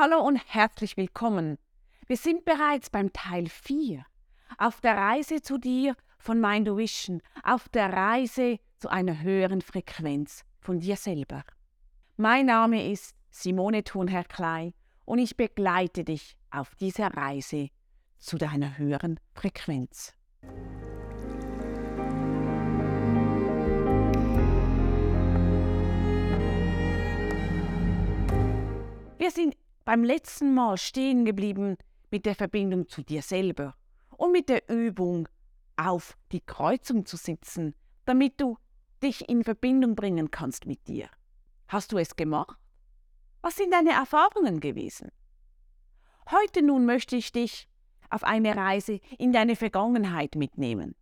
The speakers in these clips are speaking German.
Hallo und herzlich willkommen. Wir sind bereits beim Teil 4. Auf der Reise zu dir von Mind Vision, auf der Reise zu einer höheren Frequenz von dir selber. Mein Name ist Simone Thunherr Klei und ich begleite dich auf dieser Reise zu deiner höheren Frequenz. Wir sind beim letzten Mal stehen geblieben mit der Verbindung zu dir selber und mit der Übung auf die Kreuzung zu sitzen, damit du dich in Verbindung bringen kannst mit dir. Hast du es gemacht? Was sind deine Erfahrungen gewesen? Heute nun möchte ich dich auf eine Reise in deine Vergangenheit mitnehmen.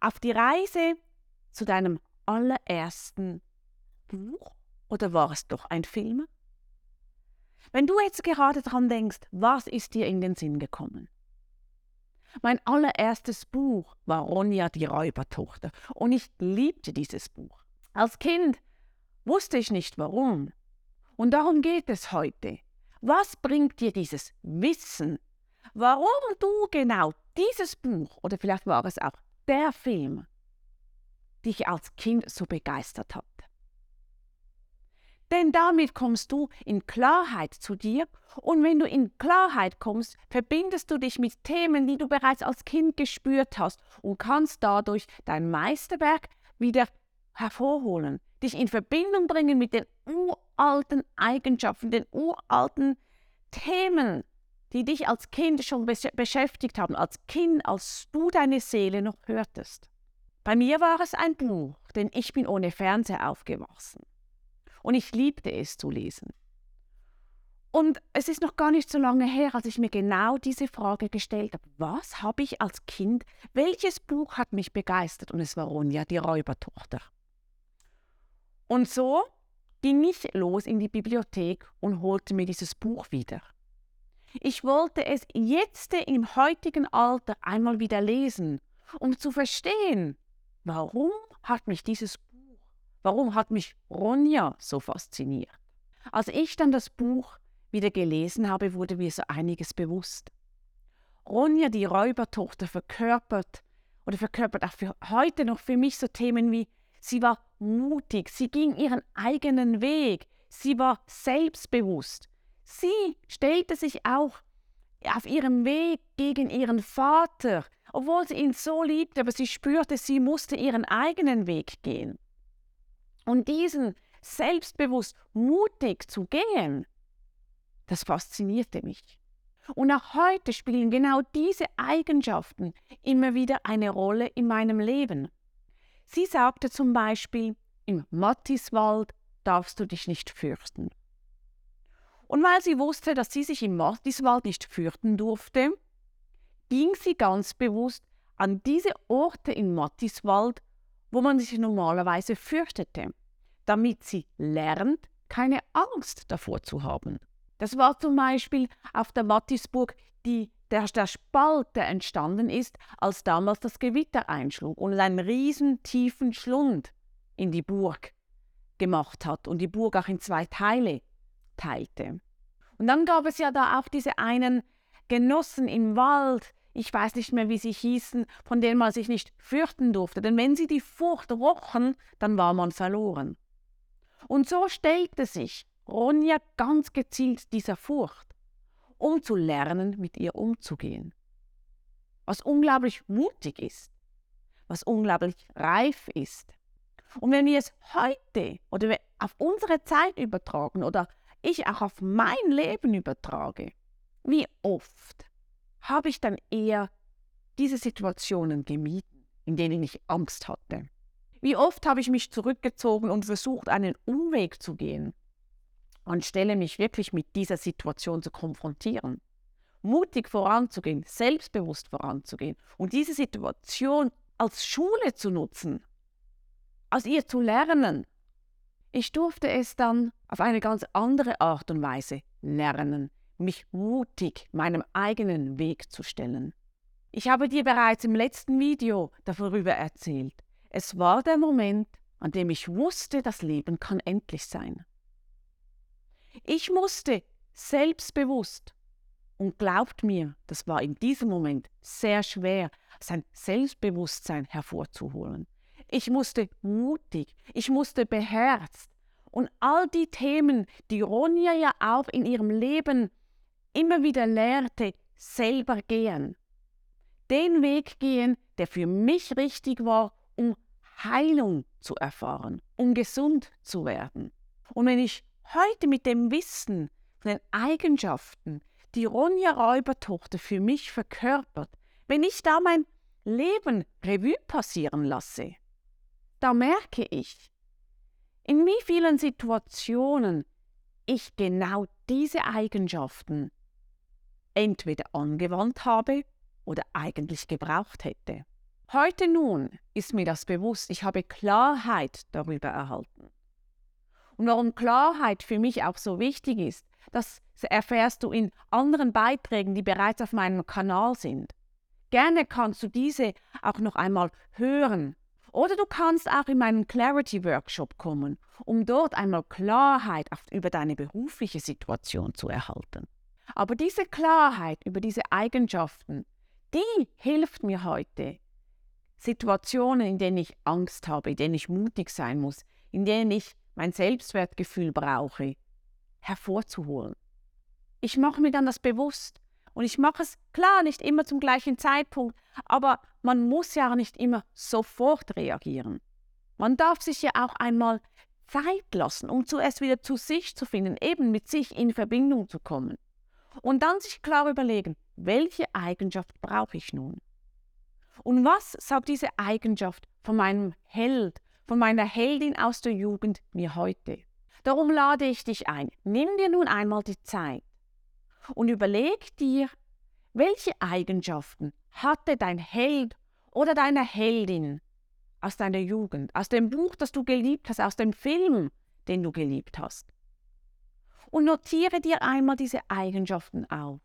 Auf die Reise zu deinem allerersten Buch oder war es doch ein Film? Wenn du jetzt gerade dran denkst, was ist dir in den Sinn gekommen? Mein allererstes Buch war Ronja die Räubertochter und ich liebte dieses Buch. Als Kind wusste ich nicht warum. Und darum geht es heute. Was bringt dir dieses Wissen, warum du genau dieses Buch oder vielleicht war es auch der Film dich als Kind so begeistert hat? Denn damit kommst du in Klarheit zu dir. Und wenn du in Klarheit kommst, verbindest du dich mit Themen, die du bereits als Kind gespürt hast und kannst dadurch dein Meisterwerk wieder hervorholen, dich in Verbindung bringen mit den uralten Eigenschaften, den uralten Themen, die dich als Kind schon beschäftigt haben, als Kind, als du deine Seele noch hörtest. Bei mir war es ein Buch, denn ich bin ohne Fernseher aufgewachsen und ich liebte es zu lesen. Und es ist noch gar nicht so lange her, als ich mir genau diese Frage gestellt habe. Was habe ich als Kind, welches Buch hat mich begeistert? Und es war Ronja, die Räubertochter. Und so ging ich los in die Bibliothek und holte mir dieses Buch wieder. Ich wollte es jetzt im heutigen Alter einmal wieder lesen, um zu verstehen, warum hat mich dieses Warum hat mich Ronja so fasziniert? Als ich dann das Buch wieder gelesen habe, wurde mir so einiges bewusst. Ronja, die Räubertochter, verkörpert oder verkörpert auch für heute noch für mich so Themen wie sie war mutig, sie ging ihren eigenen Weg, sie war selbstbewusst. Sie stellte sich auch auf ihrem Weg gegen ihren Vater, obwohl sie ihn so liebte, aber sie spürte, sie musste ihren eigenen Weg gehen. Und diesen selbstbewusst mutig zu gehen, das faszinierte mich. Und auch heute spielen genau diese Eigenschaften immer wieder eine Rolle in meinem Leben. Sie sagte zum Beispiel, im Mattiswald darfst du dich nicht fürchten. Und weil sie wusste, dass sie sich im Mattiswald nicht fürchten durfte, ging sie ganz bewusst an diese Orte im Mattiswald, wo man sich normalerweise fürchtete, damit sie lernt, keine Angst davor zu haben. Das war zum Beispiel auf der Mattisburg, die, der, der Spalt, der entstanden ist, als damals das Gewitter einschlug und einen riesen tiefen Schlund in die Burg gemacht hat und die Burg auch in zwei Teile teilte. Und dann gab es ja da auch diese einen Genossen im Wald, ich weiß nicht mehr, wie sie hießen, von denen man sich nicht fürchten durfte. Denn wenn sie die Furcht rochen, dann war man verloren. Und so stellte sich Ronja ganz gezielt dieser Furcht, um zu lernen, mit ihr umzugehen. Was unglaublich mutig ist, was unglaublich reif ist. Und wenn wir es heute oder auf unsere Zeit übertragen oder ich auch auf mein Leben übertrage, wie oft habe ich dann eher diese Situationen gemieden, in denen ich Angst hatte. Wie oft habe ich mich zurückgezogen und versucht, einen Umweg zu gehen, anstelle mich wirklich mit dieser Situation zu konfrontieren. Mutig voranzugehen, selbstbewusst voranzugehen und diese Situation als Schule zu nutzen, aus ihr zu lernen. Ich durfte es dann auf eine ganz andere Art und Weise lernen, mich mutig meinem eigenen Weg zu stellen. Ich habe dir bereits im letzten Video darüber erzählt. Es war der Moment, an dem ich wusste, das Leben kann endlich sein. Ich musste selbstbewusst. Und glaubt mir, das war in diesem Moment sehr schwer, sein Selbstbewusstsein hervorzuholen. Ich musste mutig, ich musste beherzt. Und all die Themen, die Ronja ja auch in ihrem Leben immer wieder lehrte, selber gehen. Den Weg gehen, der für mich richtig war, um Heilung zu erfahren, um gesund zu werden. Und wenn ich heute mit dem Wissen von den Eigenschaften, die Ronja Räubertochter für mich verkörpert, wenn ich da mein Leben Revue passieren lasse, da merke ich, in wie vielen Situationen ich genau diese Eigenschaften entweder angewandt habe oder eigentlich gebraucht hätte. Heute nun ist mir das bewusst, ich habe Klarheit darüber erhalten. Und warum Klarheit für mich auch so wichtig ist, das erfährst du in anderen Beiträgen, die bereits auf meinem Kanal sind. Gerne kannst du diese auch noch einmal hören. Oder du kannst auch in meinen Clarity Workshop kommen, um dort einmal Klarheit über deine berufliche Situation zu erhalten. Aber diese Klarheit über diese Eigenschaften, die hilft mir heute, Situationen, in denen ich Angst habe, in denen ich mutig sein muss, in denen ich mein Selbstwertgefühl brauche, hervorzuholen. Ich mache mir dann das bewusst und ich mache es klar nicht immer zum gleichen Zeitpunkt, aber man muss ja nicht immer sofort reagieren. Man darf sich ja auch einmal Zeit lassen, um zuerst wieder zu sich zu finden, eben mit sich in Verbindung zu kommen. Und dann sich klar überlegen, welche Eigenschaft brauche ich nun? Und was sagt diese Eigenschaft von meinem Held, von meiner Heldin aus der Jugend mir heute? Darum lade ich dich ein, nimm dir nun einmal die Zeit und überleg dir, welche Eigenschaften hatte dein Held oder deine Heldin aus deiner Jugend, aus dem Buch, das du geliebt hast, aus dem Film, den du geliebt hast. Und notiere dir einmal diese Eigenschaften auf.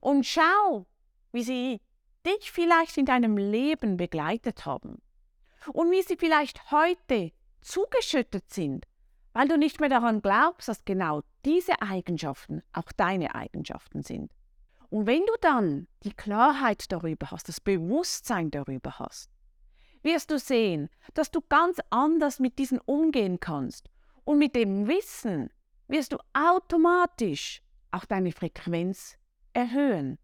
Und schau, wie sie dich vielleicht in deinem Leben begleitet haben und wie sie vielleicht heute zugeschüttet sind, weil du nicht mehr daran glaubst, dass genau diese Eigenschaften auch deine Eigenschaften sind. Und wenn du dann die Klarheit darüber hast, das Bewusstsein darüber hast, wirst du sehen, dass du ganz anders mit diesen umgehen kannst. Und mit dem Wissen wirst du automatisch auch deine Frequenz erhöhen.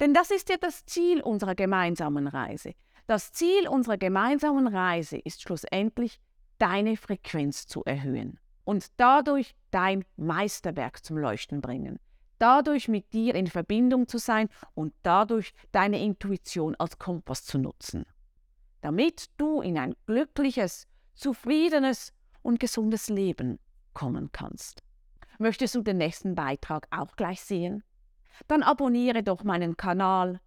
Denn das ist ja das Ziel unserer gemeinsamen Reise. Das Ziel unserer gemeinsamen Reise ist schlussendlich, deine Frequenz zu erhöhen und dadurch dein Meisterwerk zum Leuchten bringen. Dadurch mit dir in Verbindung zu sein und dadurch deine Intuition als Kompass zu nutzen. Damit du in ein glückliches, zufriedenes und gesundes Leben kommen kannst. Möchtest du den nächsten Beitrag auch gleich sehen? dann abonniere doch meinen Kanal.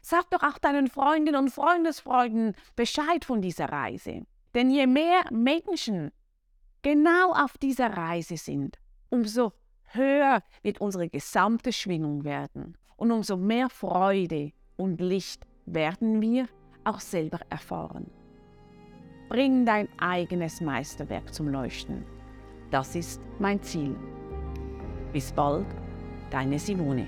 Sag doch auch deinen Freundinnen und Freundesfreunden Bescheid von dieser Reise. Denn je mehr Menschen genau auf dieser Reise sind, umso höher wird unsere gesamte Schwingung werden. Und umso mehr Freude und Licht werden wir auch selber erfahren. Bring dein eigenes Meisterwerk zum Leuchten. Das ist mein Ziel. Bis bald deine Simone.